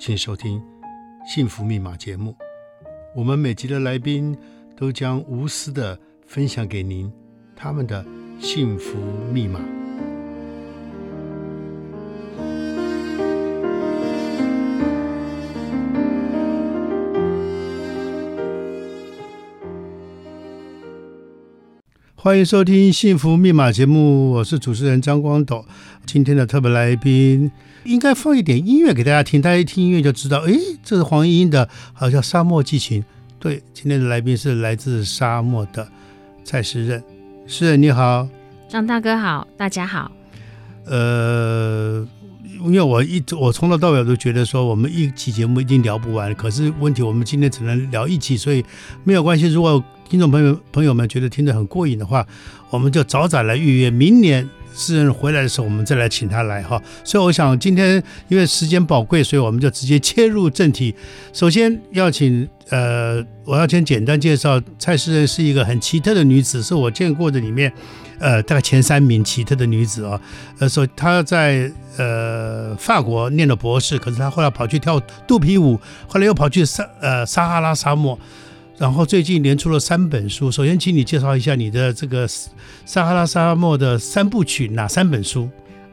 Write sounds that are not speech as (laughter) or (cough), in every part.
请收听《幸福密码》节目，我们每集的来宾都将无私的分享给您他们的幸福密码。欢迎收听《幸福密码》节目，我是主持人张光斗。今天的特别来宾，应该放一点音乐给大家听，大家一听音乐就知道，诶，这是黄莺莺的，好像《沙漠激情》。对，今天的来宾是来自沙漠的蔡诗任。诗任你好，张大哥好，大家好。呃。因为我一我从头到尾都觉得说，我们一期节目一定聊不完。可是问题，我们今天只能聊一期，所以没有关系。如果听众朋友朋友们觉得听得很过瘾的话，我们就早早来预约，明年诗人回来的时候，我们再来请他来哈。所以我想今天因为时间宝贵，所以我们就直接切入正题。首先要请呃，我要先简单介绍蔡诗人是一个很奇特的女子，是我见过的里面。呃，大概前三名奇特的女子啊，呃，说她在呃法国念了博士，可是她后来跑去跳肚皮舞，后来又跑去撒呃撒哈拉沙漠，然后最近连出了三本书。首先，请你介绍一下你的这个撒哈拉沙漠的三部曲，哪三本书？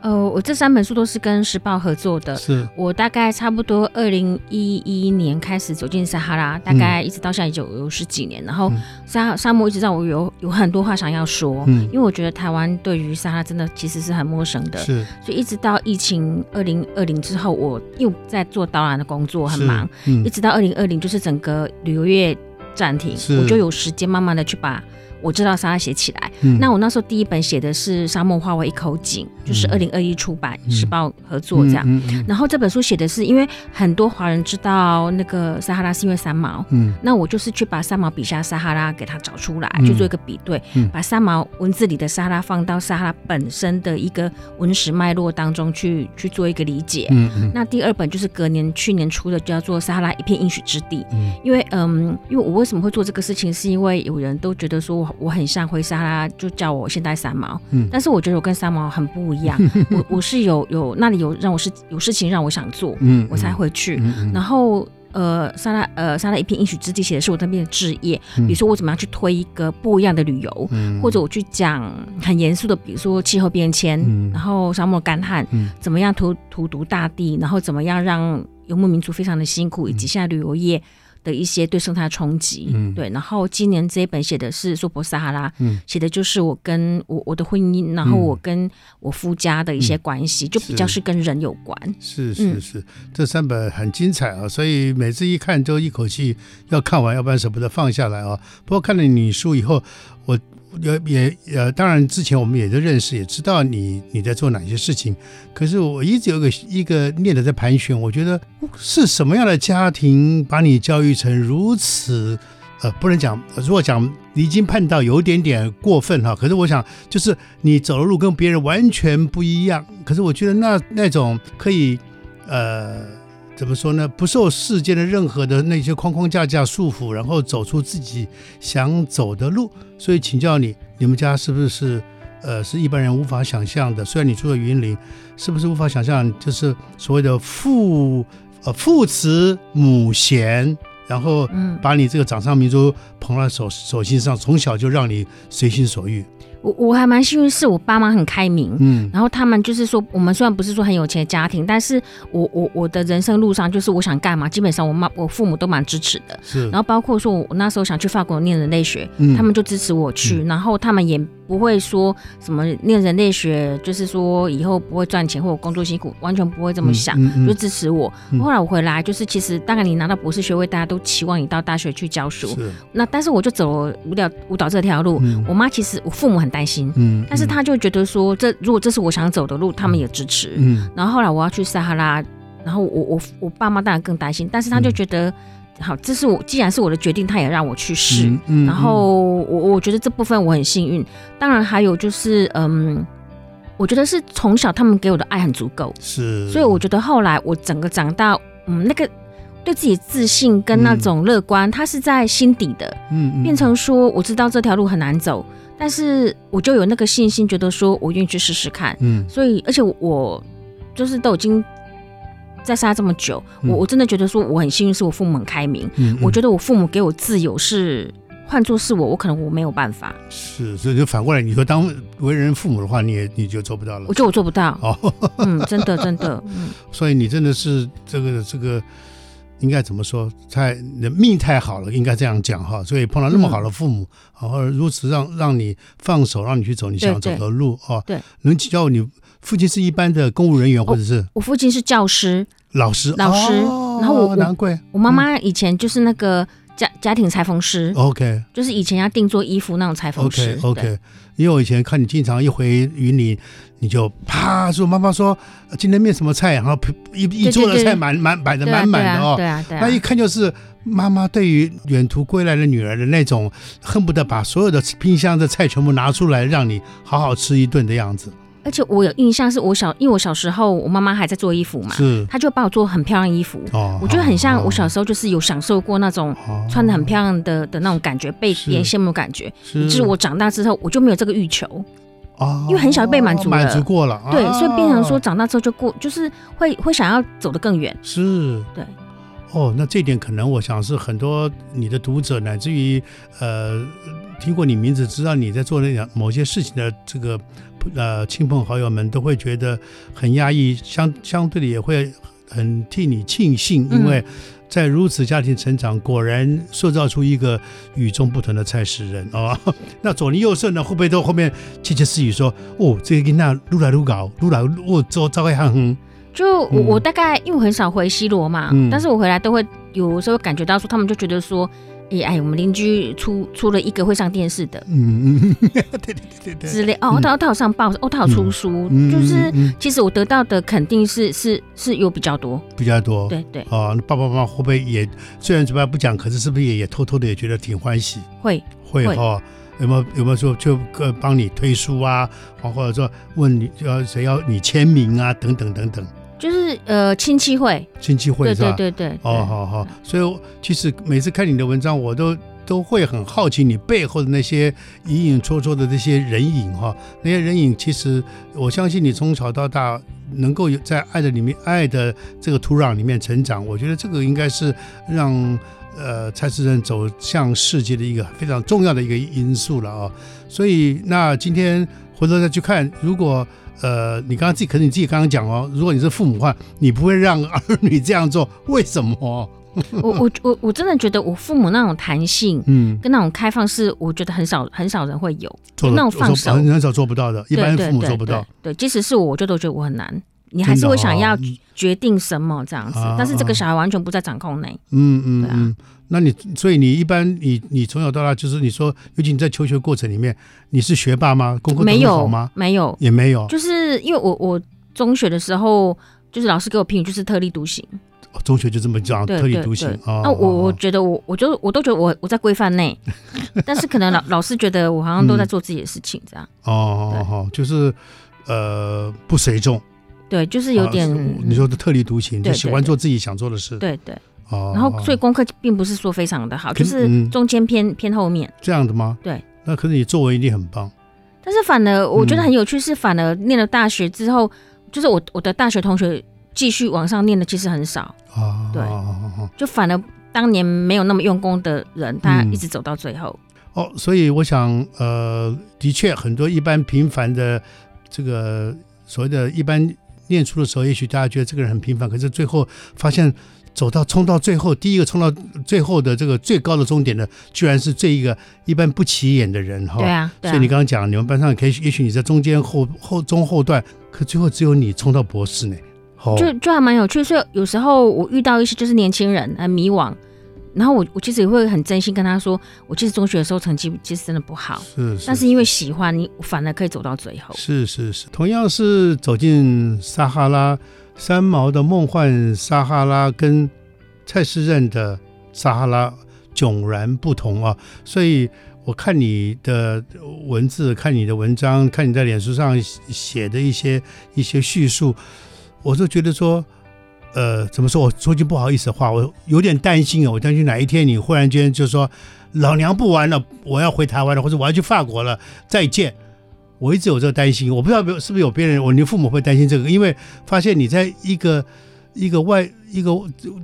呃，我这三本书都是跟时报合作的。是我大概差不多二零一一年开始走进撒哈拉，大概一直到现在已经有十几年。嗯、然后沙沙漠一直让我有有很多话想要说，嗯，因为我觉得台湾对于撒哈拉真的其实是很陌生的。是，所以一直到疫情二零二零之后，我又在做导览的工作，很忙。嗯、一直到二零二零，就是整个旅游业暂停，我就有时间慢慢的去把。我知道撒哈拉写起来，嗯、那我那时候第一本写的是沙漠化为一口井，嗯、就是二零二一出版，时报合作这样。然后这本书写的是，因为很多华人知道那个撒哈拉是因为三毛，嗯，那我就是去把三毛笔下撒哈拉给他找出来，去做一个比对，嗯、把三毛文字里的撒哈拉放到撒哈拉本身的一个文史脉络当中去去做一个理解。嗯嗯、那第二本就是隔年去年出的，叫做《撒哈拉一片应许之地》。嗯，因为嗯，因为我为什么会做这个事情，是因为有人都觉得说。我很像回撒哈拉，就叫我现代三毛。嗯，但是我觉得我跟三毛很不一样。(laughs) 我我是有有那里有让我是有事情让我想做，嗯，我才回去。然后呃，沙拉呃沙拉一片应许之地写的是我那边的置业，比如说我怎么样去推一个不一样的旅游，嗯、或者我去讲很严肃的，比如说气候变迁，嗯、然后沙漠干旱，嗯、怎么样荼荼毒大地，然后怎么样让游牧民族非常的辛苦，以及现在旅游业。的一些对生态冲击，嗯，对。然后今年这一本写的是娑婆撒哈拉，嗯，写的就是我跟我我的婚姻，然后我跟我夫家的一些关系，嗯、就比较是跟人有关。是是是，嗯、这三本很精彩啊，所以每次一看就一口气要看完，要不然舍不得放下来啊。不过看了你书以后，我。也也呃，当然之前我们也都认识，也知道你你在做哪些事情。可是我一直有个一个念头在盘旋，我觉得是什么样的家庭把你教育成如此？呃，不能讲，如果讲离经叛道，有点点过分哈。可是我想，就是你走的路跟别人完全不一样。可是我觉得那那种可以呃。怎么说呢？不受世间的任何的那些框框架架束缚，然后走出自己想走的路。所以请教你，你们家是不是呃是一般人无法想象的？虽然你住在云林，是不是无法想象？就是所谓的父呃父慈母贤，然后把你这个掌上明珠捧在手手心上，从小就让你随心所欲。我我还蛮幸运，是我爸妈很开明，嗯，然后他们就是说，我们虽然不是说很有钱的家庭，但是我我我的人生路上，就是我想干嘛，基本上我妈我父母都蛮支持的，是，然后包括说我那时候想去法国念人类学，嗯，他们就支持我去，嗯，然后他们也。不会说什么念人类学，就是说以后不会赚钱或者工作辛苦，完全不会这么想，嗯嗯嗯、就支持我。嗯、后来我回来，就是其实大概你拿到博士学位，大家都期望你到大学去教书。是那但是我就走舞蹈舞蹈这条路，嗯、我妈其实我父母很担心，嗯嗯、但是他就觉得说这如果这是我想走的路，他们也支持。嗯、然后后来我要去撒哈拉。然后我我我爸妈当然更担心，但是他就觉得，嗯、好，这是我既然是我的决定，他也让我去试。嗯嗯、然后我我觉得这部分我很幸运。当然还有就是，嗯，我觉得是从小他们给我的爱很足够，是。所以我觉得后来我整个长大，嗯，那个对自己自信跟那种乐观，他、嗯、是在心底的。嗯，嗯变成说我知道这条路很难走。但是我就有那个信心，觉得说我愿意去试试看。嗯，所以而且我就是都已经在沙这么久，嗯、我我真的觉得说我很幸运，是我父母很开明。我觉得我父母给我自由是，换做是我，我可能我没有办法。是，所以就反过来，你说当为人父母的话，你也你就做不到了。我觉得我做不到。(laughs) 哦，嗯，真的真的，(laughs) 嗯。所以你真的是这个这个。应该怎么说？太命太好了，应该这样讲哈。所以碰到那么好的父母，然后、嗯、如此让让你放手，让你去走你想走的路啊。对，能请教你父亲是一般的公务人员，或者是我父亲是教师、老师、老师。哦、然后我难怪我妈妈以前就是那个家家庭裁缝师。OK，就是以前要定做衣服那种裁缝师。OK OK，因为我以前看你经常一回云林。你就啪说，妈妈说今天面什么菜，然后 (laughs) 一一桌的菜满满摆的满满的哦，对啊，对啊，那一看就是妈妈对于远途归来的女儿的那种恨不得把所有的冰箱的菜全部拿出来让你好好吃一顿的样子。而且我有印象，是我小，因为我小时候我妈妈还在做衣服嘛，是，她就帮我做很漂亮衣服，哦，我觉得很像我小时候就是有享受过那种穿的很漂亮的的那种感觉，被别人羡慕的感觉。是，就是我长大之后我就没有这个欲求。哦，因为很小就被满足了，满足过了，对，所以变成说长大之后就过，就是会会想要走得更远，是，对，哦，那这点可能我想是很多你的读者乃至于呃听过你名字知道你在做那样某些事情的这个呃亲朋好友们都会觉得很压抑，相相对的也会很替你庆幸，因为。在如此家庭成长，果然塑造出一个与众不同的蔡诗人啊、哦！(laughs) 那左邻右舍呢，会不会都后面窃窃私语说：“哦，这个囡仔愈来愈搞，愈来我走走开很哼。”就我我大概因为我很少回西罗嘛，嗯、但是我回来都会有时候感觉到说，他们就觉得说。哎哎，我们邻居出出了一个会上电视的，嗯 (laughs) 嗯，对对对对，之类哦，他他有上报，哦，他有出书，就是其实我得到的肯定是是是有比较多，比较多，对对，哦，爸爸妈妈会不会也虽然嘴巴不讲，可是是不是也也偷偷的也觉得挺欢喜？会会。哈，有没有有没有说就呃帮你推书啊，或者说问你要谁要你签名啊，等等等等。就是呃亲戚会，亲戚会是吧？对对对对。哦，好好。所以其实每次看你的文章，我都都会很好奇你背后的那些隐隐绰绰的这些人影哈。那些人影，其实我相信你从小到大能够有在爱的里面、爱的这个土壤里面成长，我觉得这个应该是让呃蔡诗人走向世界的一个非常重要的一个因素了啊。所以那今天回头再去看，如果。呃，你刚刚自己，可是你自己刚刚讲哦，如果你是父母的话，你不会让儿女这样做，为什么？(laughs) 我我我我真的觉得我父母那种弹性，嗯，跟那种开放是，我觉得很少很少人会有，做那种放手很很少做不到的，一般父母做不到。对，即使是我，我就都觉得我很难。你还是会想要决定什么这样子，但是这个小孩完全不在掌控内。嗯嗯，对啊。那你所以你一般你你从小到大就是你说，尤其你在求学过程里面，你是学霸吗？功课没有好吗？没有，也没有。就是因为我我中学的时候，就是老师给我评语就是特立独行。中学就这么讲，特立独行。那我我觉得我我就我都觉得我我在规范内，(laughs) 但是可能老老师觉得我好像都在做自己的事情这样。哦哦，就是呃不随众。对，就是有点你说的特立独行，就喜欢做自己想做的事。对对。哦，然后所以功课并不是说非常的好，就是中间偏偏后面这样的吗？对，那可是你作文一定很棒。但是反而我觉得很有趣，是反而念了大学之后，就是我我的大学同学继续往上念的其实很少啊。对，就反而当年没有那么用功的人，他一直走到最后。哦，所以我想，呃，的确很多一般平凡的这个所谓的一般念书的时候，也许大家觉得这个人很平凡，可是最后发现。走到冲到最后，第一个冲到最后的这个最高的终点的，居然是这一个一般不起眼的人哈。对啊，对啊。所以你刚刚讲，你们班上可以，也许你在中间后后中后段，可最后只有你冲到博士呢。就就还蛮有趣。所以有时候我遇到一些就是年轻人很迷惘，然后我我其实也会很真心跟他说，我其实中学的时候成绩其实真的不好，是，是。但是因为喜欢你，反而可以走到最后。是是是。同样是走进撒哈拉。三毛的梦幻撒哈拉跟蔡诗任的撒哈拉迥然不同啊，所以我看你的文字，看你的文章，看你在脸书上写的一些一些叙述，我就觉得说，呃，怎么说？我说句不好意思的话，我有点担心啊，我担心哪一天你忽然间就说，老娘不玩了，我要回台湾了，或者我要去法国了，再见。我一直有这个担心，我不知道是不是有别人，我你父母会担心这个，因为发现你在一个一个外一个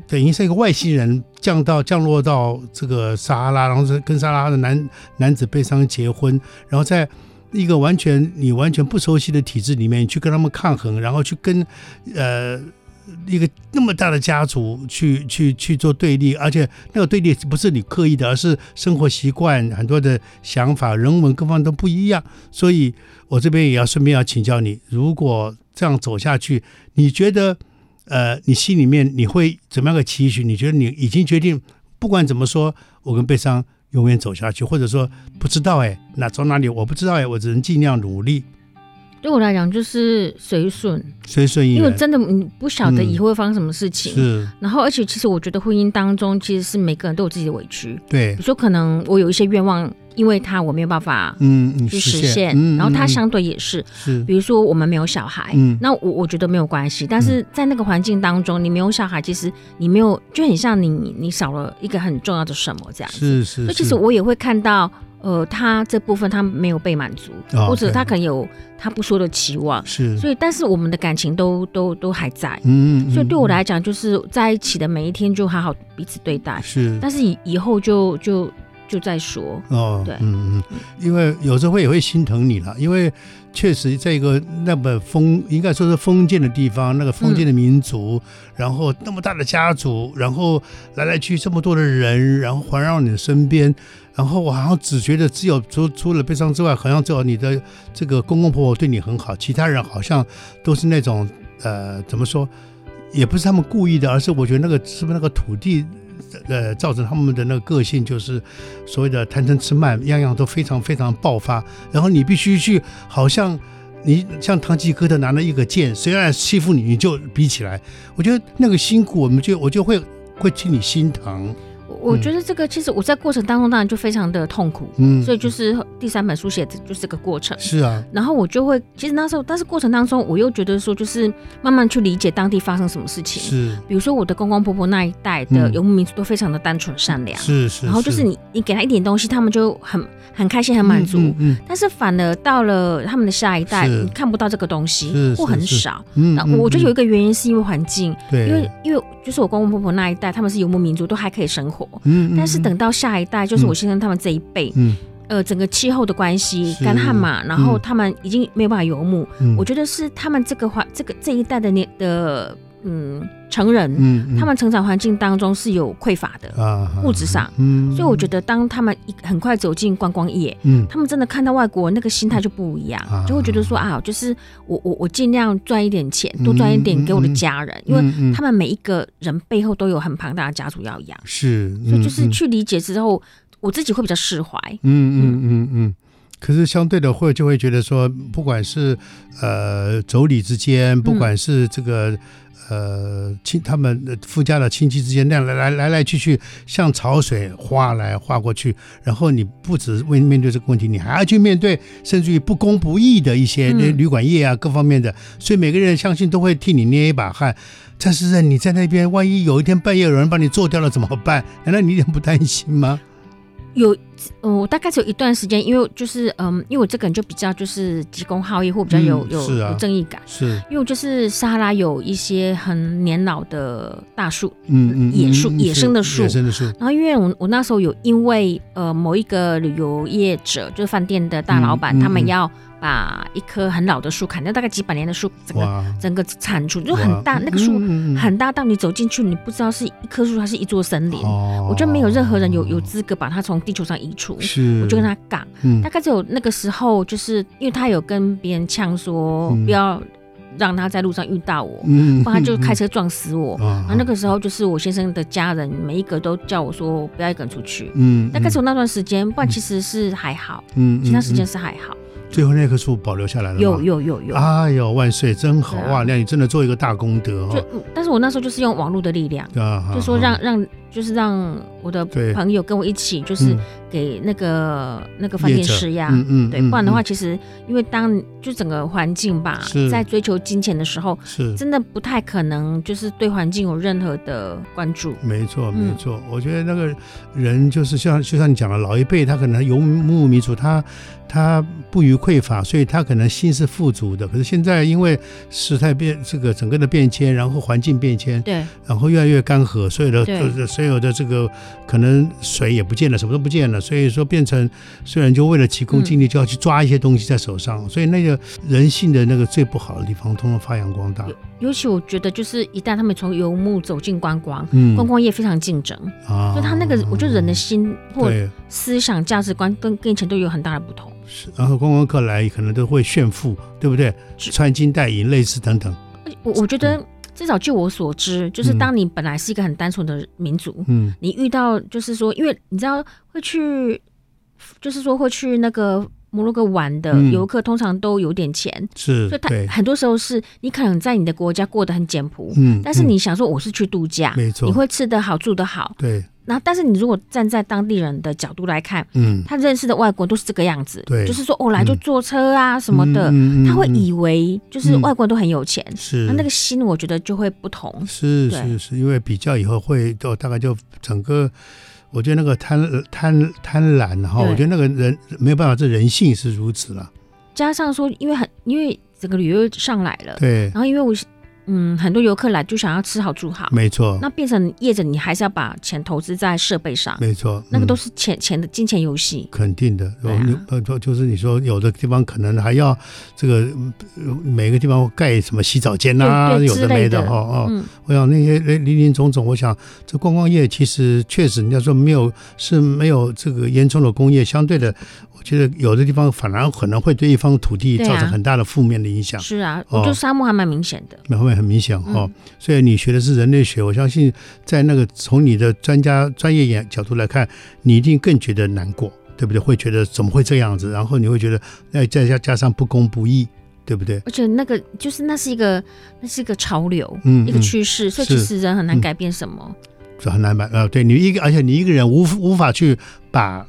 等于是一个外星人降到降落到这个撒哈拉，然后跟撒哈拉的男男子悲伤结婚，然后在一个完全你完全不熟悉的体制里面，去跟他们抗衡，然后去跟呃。一个那么大的家族去去去做对立，而且那个对立不是你刻意的，而是生活习惯、很多的想法、人文各方都不一样。所以我这边也要顺便要请教你，如果这样走下去，你觉得呃，你心里面你会怎么样的期许？你觉得你已经决定，不管怎么说，我跟悲伤永远走下去，或者说不知道哎，那走哪里我不知道哎，我只能尽量努力。对我来讲就是随顺，随顺，因为真的你不晓得以后会发生什么事情。嗯、是，然后而且其实我觉得婚姻当中其实是每个人都有自己的委屈。对，比如说可能我有一些愿望，因为他我没有办法嗯去实现，嗯、然后他相对也是，是，比如说我们没有小孩，嗯，那我我觉得没有关系，但是在那个环境当中，你没有小孩，其实你没有就很像你你少了一个很重要的什么这样子。是是，所以其实我也会看到。呃，他这部分他没有被满足，哦、或者他可能有他不说的期望，是，所以但是我们的感情都都都还在，嗯，嗯，所以对我来讲，就是在一起的每一天就好好彼此对待，是，但是以以后就就就在说，哦，对，嗯嗯，因为有时候会也会心疼你了，因为。确实，在一个那么封，应该说是封建的地方，那个封建的民族，嗯、然后那么大的家族，然后来来去这么多的人，然后环绕你的身边，然后我好像只觉得只有除除了悲伤之外，好像只有你的这个公公婆婆对你很好，其他人好像都是那种呃，怎么说，也不是他们故意的，而是我觉得那个是不是那个土地。呃，造成他们的那个个性就是所谓的贪嗔痴慢，样样都非常非常爆发。然后你必须去，好像你像堂吉诃德拿了一个剑，谁来欺负你，你就比起来。我觉得那个辛苦，我们就我就会会替你心疼。我觉得这个其实我在过程当中当然就非常的痛苦，嗯，所以就是第三本书写的就是这个过程，是啊。然后我就会，其实那时候，但是过程当中我又觉得说，就是慢慢去理解当地发生什么事情，是。比如说我的公公婆婆那一代的游牧民族都非常的单纯善良，是是。然后就是你你给他一点东西，他们就很很开心很满足，嗯。但是反而到了他们的下一代，你看不到这个东西，或很少。嗯。那我觉得有一个原因是因为环境，对，因为因为就是我公公婆婆那一代他们是游牧民族，都还可以生活。嗯，但是等到下一代，就是我先生他们这一辈，嗯，呃，整个气候的关系，干旱嘛，然后他们已经没有办法游牧，嗯，我觉得是他们这个话，这个这一代的年的，嗯，成人，嗯，他们成长环境当中是有匮乏的，啊，物质上，嗯，所以我觉得当他们一很快走进观光业，嗯，他们真的看到外国那个心态就不一样，就会觉得说啊，就是我我我尽量赚一点钱，多赚一点给我的家人，因为他们每一个人背后都有很庞大的家族要养，是，所以就是去理解之后，我自己会比较释怀，嗯嗯嗯嗯，可是相对的会就会觉得说，不管是呃妯娌之间，不管是这个。呃，亲，他们夫家的亲戚之间那样来来来来去去，像潮水划来划过去。然后你不只为面对这个问题，你还要去面对甚至于不公不义的一些旅馆业啊，各方面的。嗯、所以每个人相信都会替你捏一把汗。但是你在那边，万一有一天半夜有人把你做掉了怎么办？难道你一点不担心吗？有，嗯，我大概只有一段时间，因为就是，嗯，因为我这个人就比较就是急公好义，或比较有有有正义感，是，因为我就是撒哈拉有一些很年老的大树，嗯嗯，野树野生的树，野生的树。然后因为我我那时候有因为呃某一个旅游业者，就是饭店的大老板，他们要。把一棵很老的树砍掉，大概几百年的树，整个整个铲除就很大。那个树很大，到你走进去，你不知道是一棵树还是一座森林。我觉得没有任何人有有资格把它从地球上移除。是我就跟他杠。嗯大概只有那个时候，就是因为他有跟别人呛说，不要让他在路上遇到我，不然他就开车撞死我。然后那个时候，就是我先生的家人每一个都叫我说不要一个人出去。嗯大概只有那段时间，不然其实是还好。其他时间是还好。最后那棵树保留下来了吗？有有有有。哎呦，万岁，真好哇！那你真的做一个大功德哦。就，但是我那时候就是用网络的力量，啊、就说让让。就是让我的朋友跟我一起，就是给那个、嗯、那个饭店施压，嗯嗯，对，不然的话，其实因为当就整个环境吧，在追求金钱的时候，是。真的不太可能，就是对环境有任何的关注。没错，没错，嗯、我觉得那个人就是像就像你讲的，老一辈他可能游牧民族，他他不虞匮乏，所以他可能心是富足的。可是现在因为时态变，这个整个的变迁，然后环境变迁，对，然后越来越干涸，所以的所以。所有的这个可能水也不见了，什么都不见了，所以说变成虽然就为了急功近利，就要去抓一些东西在手上，嗯、所以那个人性的那个最不好的地方，通通发扬光大。尤其我觉得，就是一旦他们从游牧走进观光，嗯，观光业非常竞争啊，就他那个，我觉得人的心或思想价值观跟跟以前都有很大的不同。是，然后观光客来可能都会炫富，对不对？穿金戴银，类似等等。我我觉得。至少据我所知，就是当你本来是一个很单纯的民族，嗯，你遇到就是说，因为你知道会去，就是说会去那个摩洛哥玩的游客，通常都有点钱，是，所以他很多时候是你可能在你的国家过得很简朴，嗯，但是你想说我是去度假，没错，你会吃得好，住得好，对。然后，但是你如果站在当地人的角度来看，嗯，他认识的外国人都是这个样子，对，就是说，哦，来就坐车啊什么的，他会以为就是外国人都很有钱，是，他那个心我觉得就会不同，是是是，因为比较以后会都大概就整个，我觉得那个贪贪贪婪哈，我觉得那个人没有办法，这人性是如此了。加上说，因为很因为整个旅游上来了，对，然后因为我。嗯，很多游客来就想要吃好住好，没错。那变成业者，你还是要把钱投资在设备上，没错。那个都是钱钱的金钱游戏，肯定的。呃，就就是你说有的地方可能还要这个每个地方盖什么洗澡间啊，有的没的哈啊。我想那些林林总总，我想这观光业其实确实，人家说没有是没有这个严重的工业，相对的。觉得有的地方反而可能会对一方土地造成很大的负面的影响。是啊，我觉得沙漠还蛮明显的。面很明显哈，所以你学的是人类学，我相信在那个从你的专家专业眼角度来看，你一定更觉得难过，对不对？会觉得怎么会这样子？然后你会觉得，那再加加上不公不义，对不对？而且那个就是那是一个那是一个潮流，嗯，一个趋势，所以其实人很难改变什么，就很难办啊。对你一个，而且你一个人无无法去把。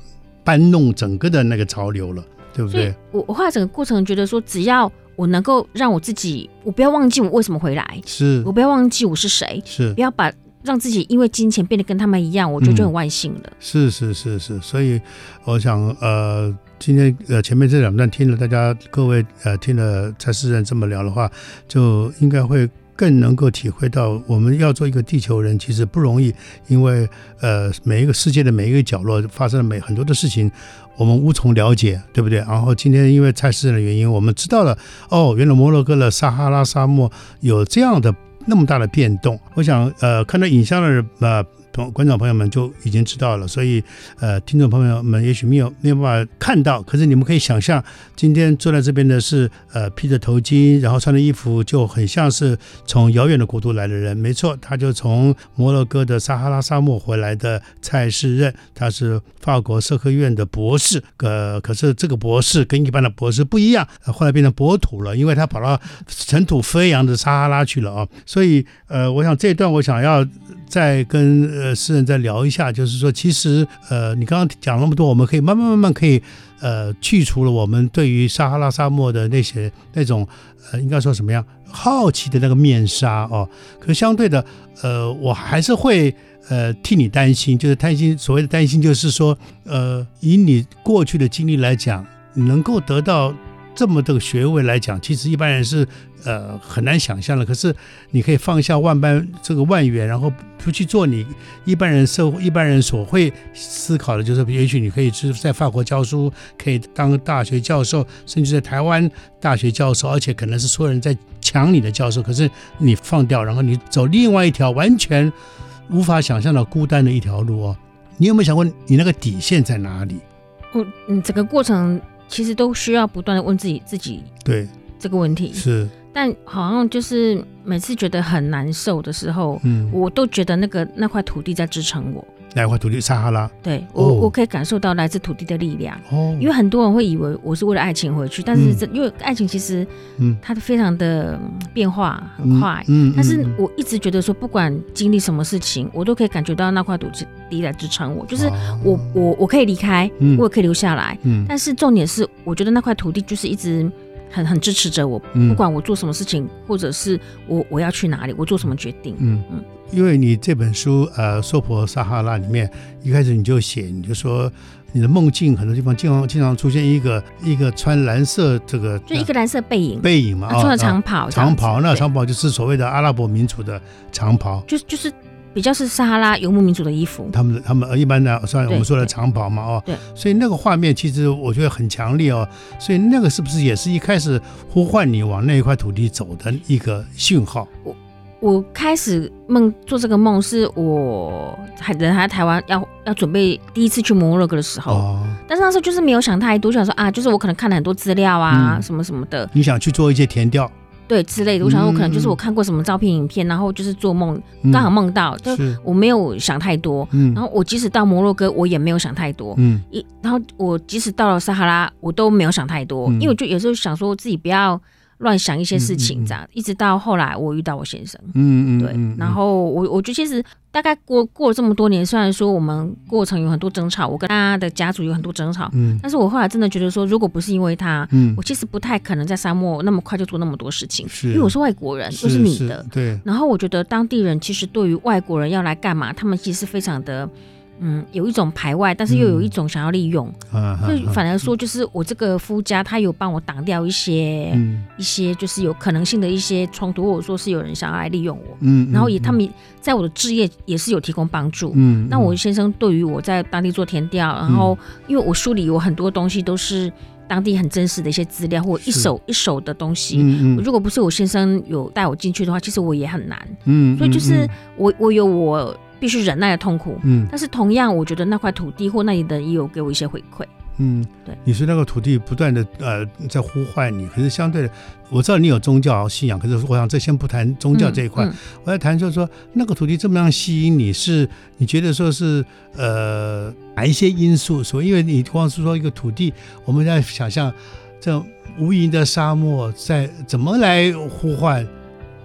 搬弄整个的那个潮流了，对不对？我我后来整个过程觉得说，只要我能够让我自己，我不要忘记我为什么回来，是我不要忘记我是谁，是不要把让自己因为金钱变得跟他们一样，我觉得就很万幸了。嗯、是是是是，所以我想呃，今天呃前面这两段听了大家各位呃听了蔡诗任这么聊的话，就应该会。更能够体会到，我们要做一个地球人其实不容易，因为呃，每一个世界的每一个角落发生了每很多的事情，我们无从了解，对不对？然后今天因为菜市场的原因，我们知道了哦，原来摩洛哥的撒哈拉沙漠有这样的那么大的变动。我想呃，看到影像的人呃观众朋友们就已经知道了，所以呃，听众朋友们也许没有没有办法看到，可是你们可以想象，今天坐在这边的是呃披着头巾，然后穿的衣服就很像是从遥远的国度来的人。没错，他就从摩洛哥的撒哈拉沙漠回来的蔡世任，他是法国社科院的博士。呃，可是这个博士跟一般的博士不一样，后来变成博土了，因为他跑到尘土飞扬的撒哈拉去了啊。所以呃，我想这段我想要再跟。呃，诗人再聊一下，就是说，其实，呃，你刚刚讲那么多，我们可以慢慢慢慢可以，呃，去除了我们对于撒哈拉沙漠的那些那种，呃，应该说什么样好奇的那个面纱哦。可相对的，呃，我还是会，呃，替你担心，就是担心，所谓的担心，就是说，呃，以你过去的经历来讲，能够得到。这么的学位来讲，其实一般人是呃很难想象的。可是你可以放下万般这个万元，然后不去做你一般人社会一般人所会思考的，就是也许你可以是在法国教书，可以当大学教授，甚至在台湾大学教授，而且可能是所有人在抢你的教授。可是你放掉，然后你走另外一条完全无法想象的孤单的一条路哦。你有没有想过你那个底线在哪里？嗯嗯，整个过程。其实都需要不断的问自己自己对。这个问题。是，但好像就是每次觉得很难受的时候，嗯，我都觉得那个那块土地在支撑我。哪块土地？撒哈拉。对我，我可以感受到来自土地的力量。哦，因为很多人会以为我是为了爱情回去，但是这因为爱情其实，嗯，它非常的变化很快。嗯，但是我一直觉得说，不管经历什么事情，我都可以感觉到那块土地来支撑我。就是我，我，我可以离开，我也可以留下来。嗯，但是重点是，我觉得那块土地就是一直很很支持着我，不管我做什么事情，或者是我我要去哪里，我做什么决定。嗯嗯。因为你这本书，呃，《娑婆撒哈拉》里面一开始你就写，你就说你的梦境很多地方经常经常出现一个一个穿蓝色这个，就一个蓝色背影，背影嘛，穿了长袍，长袍，那长袍就是所谓的阿拉伯民族的长袍，就就是比较是撒哈拉游牧民族的衣服，他们他们一般的，算我们说的长袍嘛，哦，对，所以那个画面其实我觉得很强烈哦，所以那个是不是也是一开始呼唤你往那一块土地走的一个讯号？我我开始梦做这个梦，是我还人还在台湾，要要准备第一次去摩洛哥的时候。哦。但是那时候就是没有想太多，就想说啊，就是我可能看了很多资料啊，嗯、什么什么的。你想去做一些田调？对，之类的。我想说，我可能就是我看过什么照片、影片，然后就是做梦，刚好梦到，就我没有想太多。嗯。然后我即使到摩洛哥，我也没有想太多。嗯。一，然后我即使到了撒哈拉，我都没有想太多，因为我就有时候想说自己不要。乱想一些事情，这样、嗯嗯、一直到后来我遇到我先生，嗯嗯，对，然后我我觉得其实大概过过了这么多年，虽然说我们过程有很多争吵，我跟他的家族有很多争吵，嗯，但是我后来真的觉得说，如果不是因为他，嗯，我其实不太可能在沙漠那么快就做那么多事情，是，因为我是外国人，又是你的，对，然后我觉得当地人其实对于外国人要来干嘛，他们其实非常的。嗯，有一种排外，但是又有一种想要利用，嗯、所以反而说，就是我这个夫家，他有帮我挡掉一些、嗯、一些，就是有可能性的一些冲突，或者说是有人想要来利用我，嗯，然后也他们在我的置业也是有提供帮助，嗯，那我先生对于我在当地做填调，然后因为我书里有很多东西都是当地很真实的一些资料，或一手一手的东西，嗯嗯，如果不是我先生有带我进去的话，其实我也很难，嗯，所以就是我我有我。必须忍耐的痛苦，嗯，但是同样，我觉得那块土地或那里的也有给我一些回馈，嗯，对。你说那个土地不断的呃在呼唤你，可是相对的，我知道你有宗教信仰，可是我想这先不谈宗教这一块，嗯嗯、我要谈就是说那个土地这么样吸引你，是你觉得说是呃哪一些因素？所以因为你光是说一个土地，我们在想象这无垠的沙漠在怎么来呼唤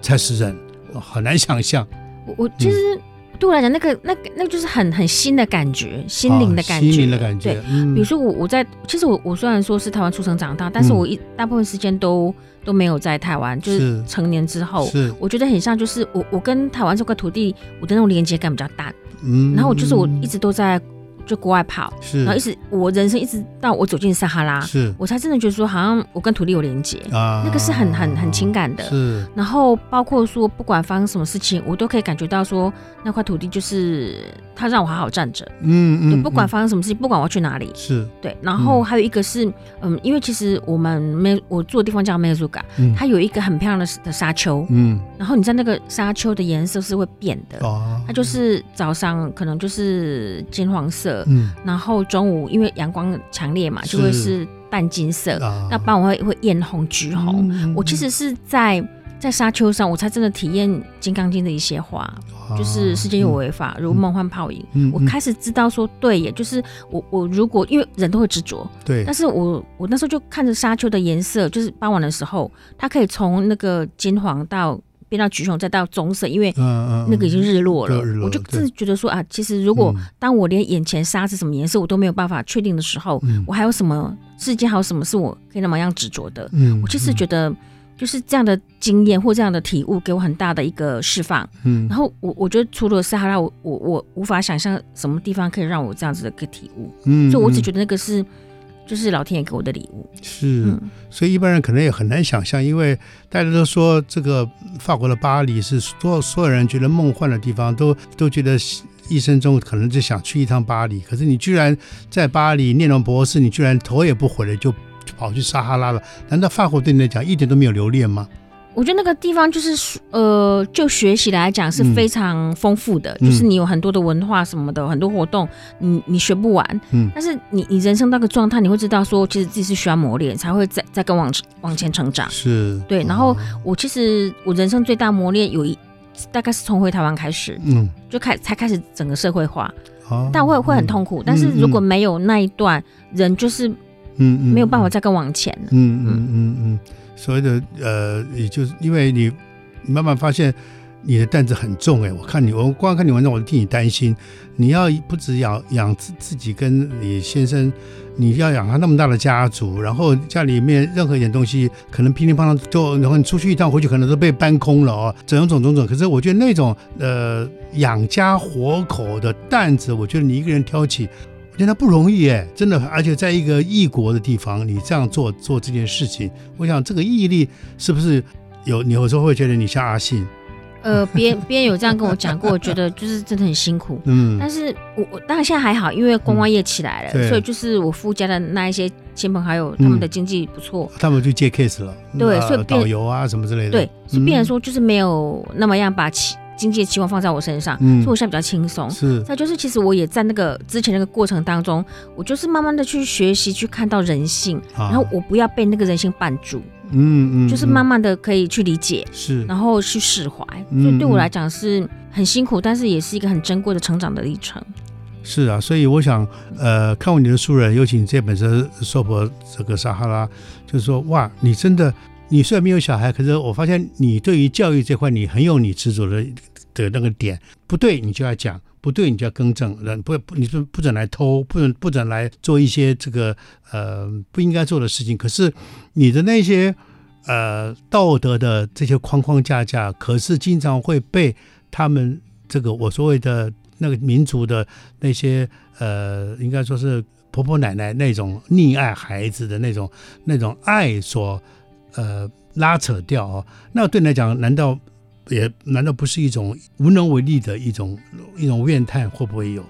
才是人，很难想象。我我其实。嗯对我来讲，那个、那个、那个就是很很新的感觉，心灵的感觉。心灵的感觉。对，嗯、比如说我我在，其实我我虽然说是台湾出生长大，但是我一大部分时间都都没有在台湾，就是成年之后，是我觉得很像，就是我我跟台湾这块土地，我的那种连接感比较大。嗯，然后我就是我一直都在。就国外跑，是，然后一直我人生一直到我走进撒哈拉，是我才真的觉得说，好像我跟土地有连接啊，那个是很很很情感的。是，然后包括说，不管发生什么事情，我都可以感觉到说，那块土地就是他让我好好站着。嗯嗯，不管发生什么事情，不管我要去哪里，是对。然后还有一个是，嗯，因为其实我们没我住的地方叫梅祖嘎，它有一个很漂亮的的沙丘。嗯，然后你在那个沙丘的颜色是会变的，哦，它就是早上可能就是金黄色。嗯，然后中午因为阳光强烈嘛，就会是淡金色。那傍晚会会艳红、橘红。我其实是在在沙丘上，我才真的体验《金刚经》的一些话，就是世间有为法，如梦幻泡影。我开始知道说，对，耶就是我我如果因为人都会执着，对，但是我我那时候就看着沙丘的颜色，就是傍晚的时候，它可以从那个金黄到。变到橘红，再到棕色，因为那个已经日落了。我就自己觉得说啊，其实如果当我连眼前沙是什么颜色我都没有办法确定的时候，嗯、我还有什么世界还有什么是我可以那么样执着的？嗯、我就是觉得就是这样的经验或这样的体悟给我很大的一个释放。嗯、然后我我觉得除了撒哈拉，我我我无法想象什么地方可以让我这样子的一个体悟。嗯，所以我只觉得那个是。就是老天爷给我的礼物，是，所以一般人可能也很难想象，因为大家都说这个法国的巴黎是所有所有人觉得梦幻的地方，都都觉得一生中可能就想去一趟巴黎。可是你居然在巴黎念完博士，你居然头也不回的就跑去撒哈拉了？难道法国对你来讲一点都没有留恋吗？我觉得那个地方就是呃，就学习来讲是非常丰富的，嗯、就是你有很多的文化什么的，很多活动，你你学不完。嗯，但是你你人生那个状态，你会知道说，其实自己是需要磨练，才会再再跟往往前成长。是，对。然后我其实我人生最大磨练有一大概是从回台湾开始，嗯，就开才开始整个社会化。哦，但会会很痛苦。嗯、但是如果没有那一段，嗯、人就是嗯没有办法再更往前了。嗯嗯嗯嗯。所谓的呃，也就是因为你慢慢发现你的担子很重哎，我看你，我光看你文章，我就替你担心。你要不止养养自自己跟你先生，你要养他那么大的家族，然后家里面任何一点东西可能乒乒乓乓就，然后你出去一趟回去可能都被搬空了哦，种种种种。可是我觉得那种呃养家活口的担子，我觉得你一个人挑起。真的不容易哎，真的，而且在一个异国的地方，你这样做做这件事情，我想这个毅力是不是有？你有时候会觉得你像阿信？呃，别别人有这样跟我讲过，我觉得就是真的很辛苦。(laughs) 嗯，但是我我当然现在还好，因为观光业起来了，嗯、所以就是我夫家的那一些亲朋好友，他们的经济不错，他们就接 case 了。对，所以导游啊什么之类的。对，所以变成说就是没有那么样把起。经济的期望放在我身上，嗯、所以我现在比较轻松。是，再就是，其实我也在那个之前那个过程当中，我就是慢慢的去学习，去看到人性，啊、然后我不要被那个人性绊住。嗯嗯，就是慢慢的可以去理解，是，然后去释怀。嗯、所以对我来讲是很辛苦，但是也是一个很珍贵的成长的历程。是啊，所以我想，呃，看过你的书人，尤其你这本书《娑婆这个撒哈拉》，就是说，哇，你真的。你虽然没有小孩，可是我发现你对于教育这块，你很有你执着的的那个点。不对，你就要讲；不对，你就要更正。人不不，你说不准来偷，不准不准来做一些这个呃不应该做的事情。可是你的那些呃道德的这些框框架架，可是经常会被他们这个我所谓的那个民族的那些呃，应该说是婆婆奶奶那种溺爱孩子的那种那种爱所。呃，拉扯掉哦，那对你来讲，难道也难道不是一种无能为力的一种一种怨叹？会不会有？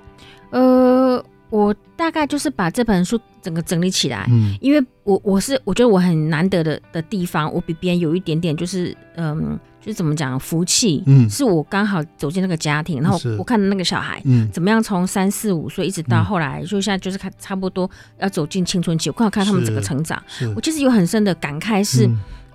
呃，我大概就是把这本书整个整理起来，嗯，因为我我是我觉得我很难得的的地方，我比别人有一点点就是嗯。就是怎么讲福气，嗯，是我刚好走进那个家庭，然后我看到那个小孩，嗯，怎么样从三四五岁一直到后来，就现在就是看差不多要走进青春期，我刚好看他们整个成长，我其实有很深的感慨，是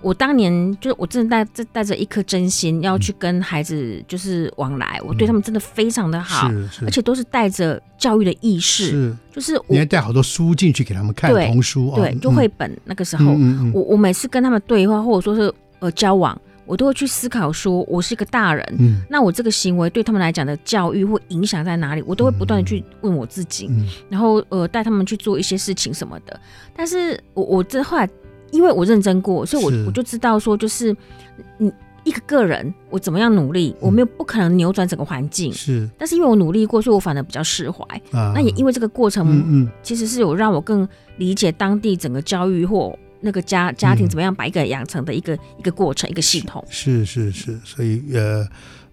我当年就是我真的带带着一颗真心要去跟孩子就是往来，我对他们真的非常的好，而且都是带着教育的意识，是，就是我还带好多书进去给他们看童书，对，就绘本那个时候，我我每次跟他们对话或者说是呃交往。我都会去思考，说我是一个大人，嗯，那我这个行为对他们来讲的教育或影响在哪里？我都会不断的去问我自己，嗯，然后呃带他们去做一些事情什么的。但是我我这后来，因为我认真过，所以我我就知道说，就是你一个个人我怎么样努力，我没有不可能扭转整个环境，是。但是因为我努力过，所以我反而比较释怀。啊，那也因为这个过程，嗯嗯，其实是有让我更理解当地整个教育或。那个家家庭怎么样把一个养成的一个、嗯、一个过程一个系统。是是是，所以呃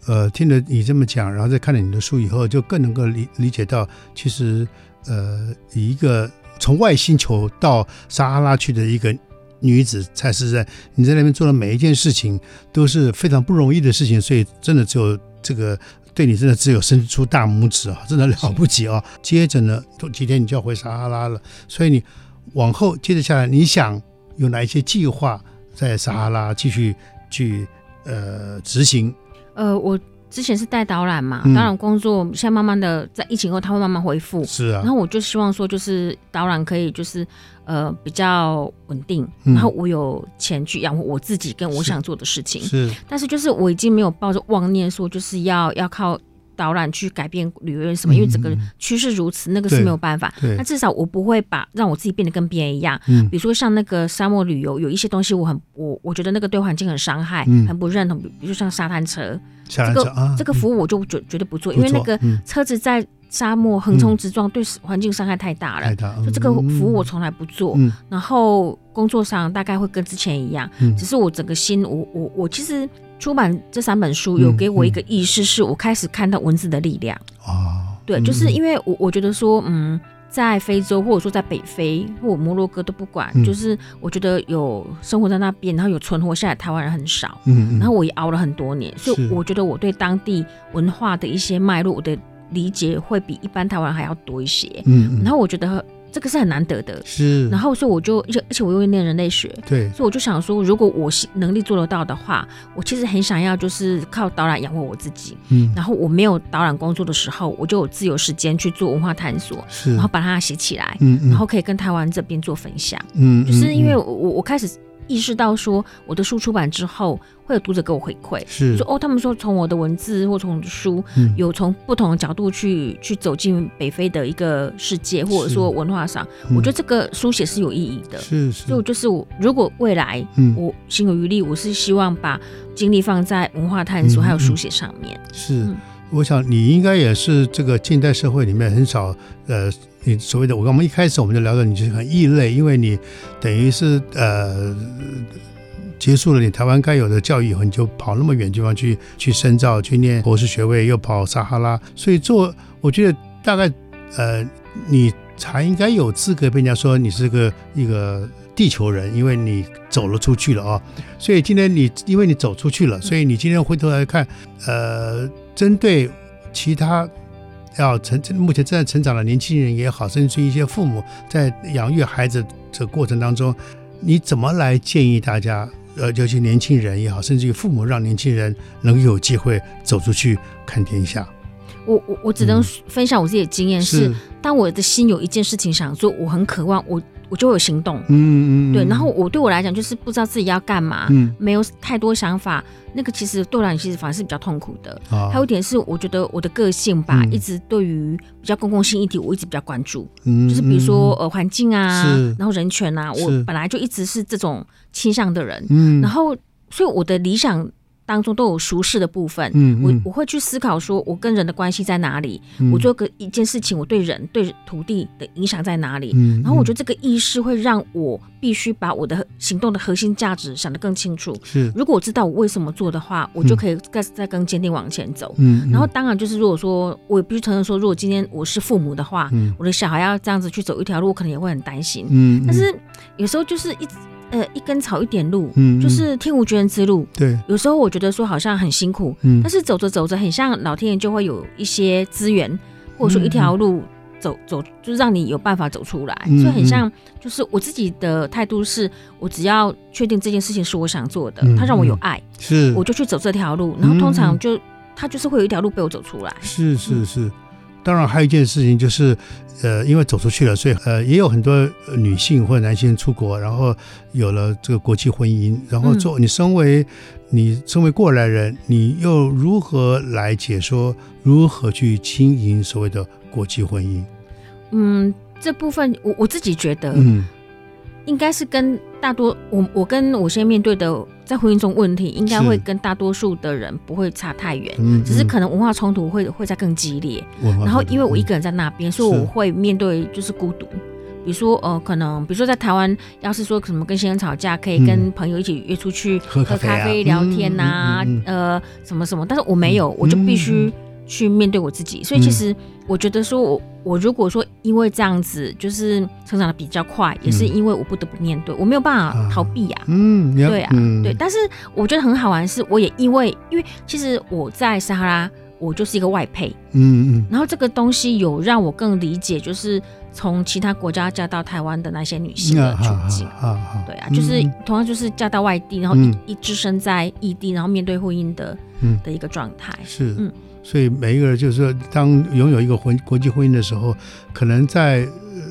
呃听了你这么讲，然后再看了你的书以后，就更能够理理解到，其实呃一个从外星球到撒哈拉去的一个女子，才是在你在那边做的每一件事情都是非常不容易的事情，所以真的只有这个对你真的只有伸出大拇指啊，(laughs) 真的了不起啊！接着呢，几天你就要回撒哈拉了，所以你往后接着下来，你想。有哪一些计划在撒哈拉继续去呃执行？呃，我之前是带导览嘛，导览工作现在慢慢的在疫情后，它会慢慢恢复。是啊，然后我就希望说，就是导览可以就是呃比较稳定，然后我有钱去养活我自己跟我想做的事情。是，但是就是我已经没有抱着妄念说就是要要靠。导览去改变旅游什么？因为整个趋势如此，那个是没有办法。那至少我不会把让我自己变得跟别人一样。比如说像那个沙漠旅游，有一些东西我很我我觉得那个对环境很伤害，很不认同。比如说像沙滩车，这个这个服务我就绝绝对不做，因为那个车子在沙漠横冲直撞，对环境伤害太大了。就这个服务我从来不做。然后工作上大概会跟之前一样，只是我整个心，我我我其实。出版这三本书有给我一个意识，是我开始看到文字的力量。哦，对，就是因为我我觉得说，嗯，在非洲，或者说在北非或摩洛哥都不管，嗯、就是我觉得有生活在那边，然后有存活下来台湾人很少。嗯，嗯，然后我也熬了很多年，所以我觉得我对当地文化的一些脉络我的理解会比一般台湾人还要多一些。嗯，嗯，然后我觉得。这个是很难得的，是。然后，所以我就，而且而且我又会念人类学，对，所以我就想说，如果我能力做得到的话，我其实很想要就是靠导览养活我自己。嗯。然后我没有导览工作的时候，我就有自由时间去做文化探索，是。然后把它写起来，嗯，嗯，然后可以跟台湾这边做分享，嗯，就是因为我我开始。意识到说，我的书出版之后，会有读者给我回馈，是。说哦，他们说从我的文字或从我的书，嗯、有从不同的角度去去走进北非的一个世界，或者说文化上，嗯、我觉得这个书写是有意义的。是是，就就是我如果未来我心有余力，我是希望把精力放在文化探索还有书写上面。嗯嗯、是。嗯。我想你应该也是这个近代社会里面很少，呃，你所谓的我跟我们一开始我们就聊到你就是很异类，因为你等于是呃结束了你台湾该有的教育以后，你就跑那么远地方去去深造，去念博士学位，又跑撒哈拉，所以做我觉得大概呃你才应该有资格被人家说你是个一个地球人，因为你走了出去了啊，所以今天你因为你走出去了，所以你今天回头来看，呃。针对其他要成目前正在成长的年轻人也好，甚至一些父母在养育孩子这过程当中，你怎么来建议大家？呃，尤其年轻人也好，甚至于父母让年轻人能有机会走出去看天下。我我我只能分享我自己的经验是，是当我的心有一件事情想做，我很渴望我。我就会有行动，嗯嗯，对，然后我对我来讲就是不知道自己要干嘛，嗯，没有太多想法，那个其实对我来讲其实反而是比较痛苦的。啊，还有一点是，我觉得我的个性吧，一直对于比较公共性议题，我一直比较关注，嗯，就是比如说呃环境啊，然后人权啊，我本来就一直是这种倾向的人，嗯，然后所以我的理想。当中都有俗世的部分，嗯，嗯，我我会去思考说，我跟人的关系在哪里？嗯、我做个一件事情，我对人对土地的影响在哪里？然后我觉得这个意识会让我必须把我的行动的核心价值想得更清楚。是，如果我知道我为什么做的话，我就可以再再更坚定往前走。嗯，嗯，然后当然就是如果说我也必须承认说，如果今天我是父母的话，嗯，我的小孩要这样子去走一条路，我可能也会很担心。嗯，嗯，但是有时候就是一直。呃，一根草一点路，嗯，就是天无绝人之路。对，有时候我觉得说好像很辛苦，嗯，但是走着走着，很像老天爷就会有一些资源，或者说一条路走走，就让你有办法走出来。所以很像，就是我自己的态度是，我只要确定这件事情是我想做的，他让我有爱，是，我就去走这条路，然后通常就他就是会有一条路被我走出来。是是是。当然，还有一件事情就是，呃，因为走出去了，所以呃，也有很多女性或者男性出国，然后有了这个国际婚姻。然后做你身为你身为过来人，你又如何来解说如何去经营所谓的国际婚姻？嗯，这部分我我自己觉得，嗯。应该是跟大多我我跟我现在面对的在婚姻中问题，应该会跟大多数的人不会差太远，嗯、只是可能文化冲突会会再更激烈。然后因为我一个人在那边，嗯、所以我会面对就是孤独。比如说呃，可能比如说在台湾，要是说什么跟先生吵架，可以跟朋友一起约出去喝咖啡、啊、聊天呐、呃什么什么，但是我没有，我就必须去面对我自己。所以其实。我觉得说我，我我如果说因为这样子就是成长的比较快，也是因为我不得不面对，我没有办法逃避呀、啊。嗯，对啊，嗯、对。但是我觉得很好玩的是，我也因为因为其实我在撒哈拉，我就是一个外配。嗯嗯。然后这个东西有让我更理解，就是从其他国家嫁到台湾的那些女性的处境。对啊，就是同样就是嫁到外地，然后一一置身在异地，然后面对婚姻的的一个状态。是，嗯。所以每一个人就是说，当拥有一个婚国际婚姻的时候，可能在呃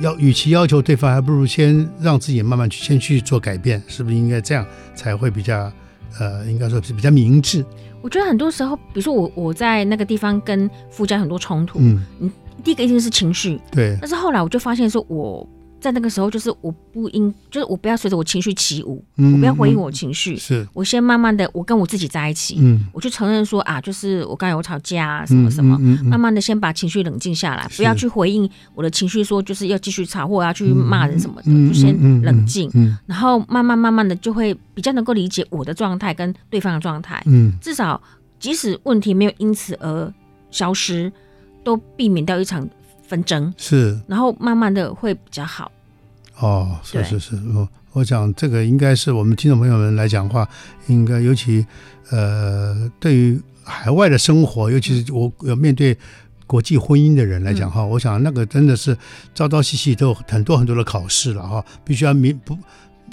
要与其要求对方，还不如先让自己慢慢去先去做改变，是不是应该这样才会比较呃，应该说是比较明智？我觉得很多时候，比如说我我在那个地方跟夫家很多冲突，嗯，第一个一定是情绪，对，但是后来我就发现说我。在那个时候，就是我不应，就是我不要随着我情绪起舞，嗯、我不要回应我情绪，是。我先慢慢的，我跟我自己在一起，嗯、我就承认说啊，就是我刚才有吵架啊，什么什么，嗯嗯嗯、慢慢的先把情绪冷静下来，不要去回应我的情绪，说就是要继续吵或要去骂人什么的，嗯、就先冷静，然后慢慢慢慢的就会比较能够理解我的状态跟对方的状态，嗯、至少即使问题没有因此而消失，都避免掉一场。纷争，是，然后慢慢的会比较好。哦，是是是，我我想这个应该是我们听众朋友们来讲的话，应该尤其呃，对于海外的生活，尤其是我要面对国际婚姻的人来讲哈，嗯、我想那个真的是朝朝夕夕都有很多很多的考试了哈，必须要明不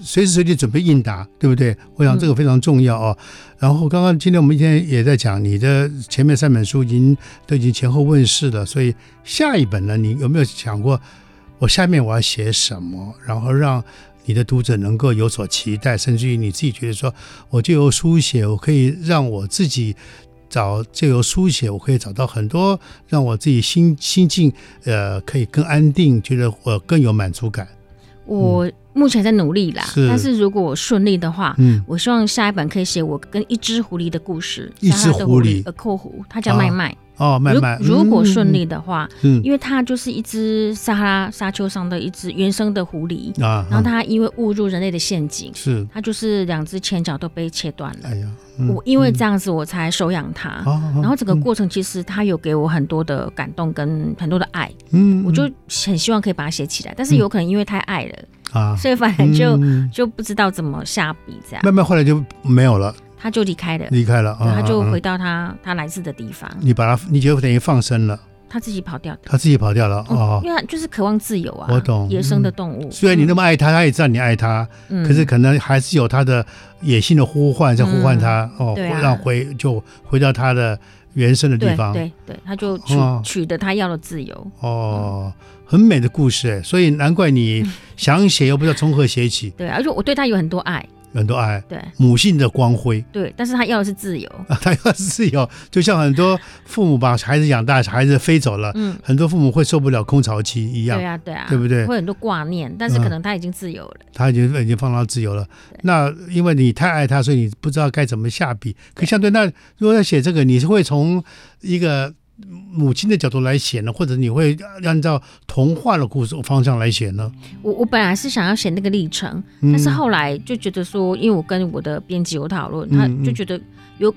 随时随地准备应答，对不对？我想这个非常重要哦。然后刚刚今天我们一天也在讲你的前面三本书已经都已经前后问世了，所以下一本呢，你有没有想过？我下面我要写什么，然后让你的读者能够有所期待，甚至于你自己觉得说，我就由书写，我可以让我自己找，就由书写，我可以找到很多让我自己心心境呃可以更安定，觉得我更有满足感。我目前在努力啦，是。但是如果我顺利的话，嗯，我希望下一本可以写我跟一只狐狸的故事，一只狐狸，呃，扣狐，它叫麦麦。啊哦，慢慢。如如果顺利的话，嗯，因为它就是一只撒哈拉沙丘上的一只原生的狐狸啊，然后它因为误入人类的陷阱，是。它就是两只前脚都被切断了。哎呀，我因为这样子我才收养它，然后整个过程其实它有给我很多的感动跟很多的爱，嗯，我就很希望可以把它写起来，但是有可能因为太爱了啊，所以反正就就不知道怎么下笔这样，慢慢后来就没有了。他就离开了，离开了，他就回到他他来自的地方。你把他，你就等于放生了，他自己跑掉的，他自己跑掉了哦，因为他就是渴望自由啊。我懂，野生的动物，虽然你那么爱他，他也知道你爱他，可是可能还是有他的野性的呼唤在呼唤他哦，让回就回到他的原生的地方。对对，他就取取得他要的自由。哦，很美的故事哎，所以难怪你 (laughs) 想写又不知道从何写起。对，而且我对他有很多爱。很多爱，对母性的光辉，对，但是他要的是自由 (laughs) 啊，他要的是自由，就像很多父母把孩子养大，孩子飞走了，嗯，很多父母会受不了空巢期一样，对啊，对啊，对不对？会很多挂念，但是可能他已经自由了，他已经已经放到自由了。那因为你太爱他，所以你不知道该怎么下笔。可相对，那如果要写这个，你是会从一个。母亲的角度来写呢，或者你会按照童话的故事方向来写呢？我我本来是想要写那个历程，嗯、但是后来就觉得说，因为我跟我的编辑有讨论，嗯、他就觉得有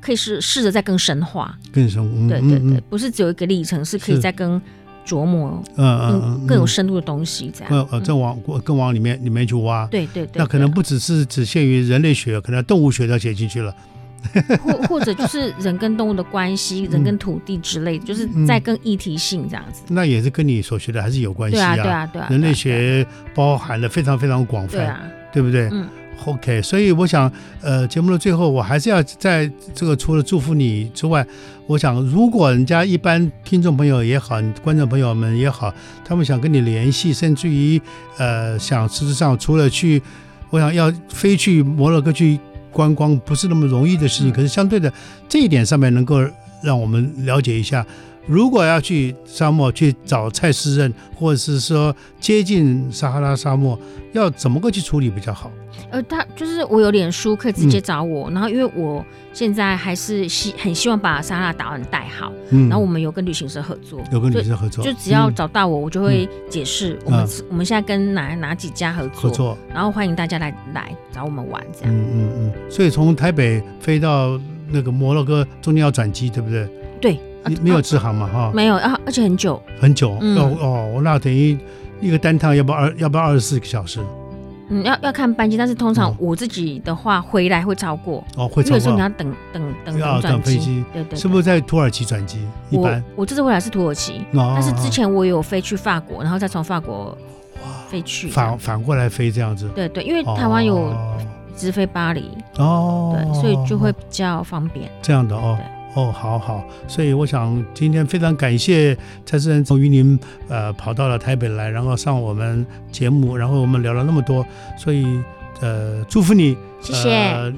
可以试试着再更深化，更深，嗯、对对对，不是只有一个历程，是可以再更琢磨，嗯嗯，更有深度的东西这样，呃呃，再往更往里面里面去挖，对对对，那可能不只是只限于人类学，可能动物学都要写进去了。(laughs) 或或者就是人跟动物的关系，人跟土地之类的，就是在更议题性这样子。那也是跟你所学的还是有关系啊。对啊，对啊，人类学包含的非常非常广泛，对不对？嗯。OK，所以我想，呃，节目的最后，我还是要在这个除了祝福你之外，我想，如果人家一般听众朋友也好，观众朋友们也好，他们想跟你联系，甚至于呃，想事实上除了去，我想要飞去摩洛哥去。观光不是那么容易的事情，可是相对的这一点上面能够让我们了解一下，如果要去沙漠去找蔡诗任，或者是说接近撒哈拉沙漠，要怎么个去处理比较好？呃，他就是我有脸书可以直接找我，嗯、然后因为我现在还是希很希望把撒哈拉岛屿带好，嗯，然后我们有跟旅行社合作，有跟旅行社合作，就只要找到我，我就会解释我们、嗯、我们现在跟哪哪几家合作，合作，然后欢迎大家来来找我们玩这样，嗯嗯嗯。所以从台北飞到那个摩洛哥中间要转机，对不对？对，你没有直航嘛？哈、啊，没有啊，而且很久，很久，嗯、哦哦，那等于一个单趟要不要二要不要二十四个小时？嗯，要要看班机，但是通常我自己的话回来会超过哦，会超过。有时候你要等等等要等飞机，对对。是不是在土耳其转机？一般我这次回来是土耳其，但是之前我有飞去法国，然后再从法国飞去反反过来飞这样子。对对，因为台湾有直飞巴黎哦，对，所以就会比较方便。这样的哦。哦，好好，所以我想今天非常感谢蔡思仁从云林呃跑到了台北来，然后上我们节目，然后我们聊了那么多，所以呃祝福你，谢谢，呃、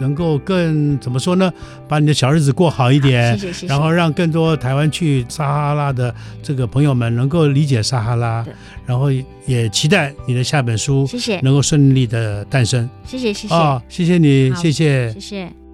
能够更怎么说呢，把你的小日子过好一点，(laughs) 谢谢谢谢，然后让更多台湾去撒哈拉的这个朋友们能够理解撒哈拉，然后也期待你的下本书，谢谢，能够顺利的诞生，谢谢谢谢，哦，谢谢你，好谢谢，谢谢。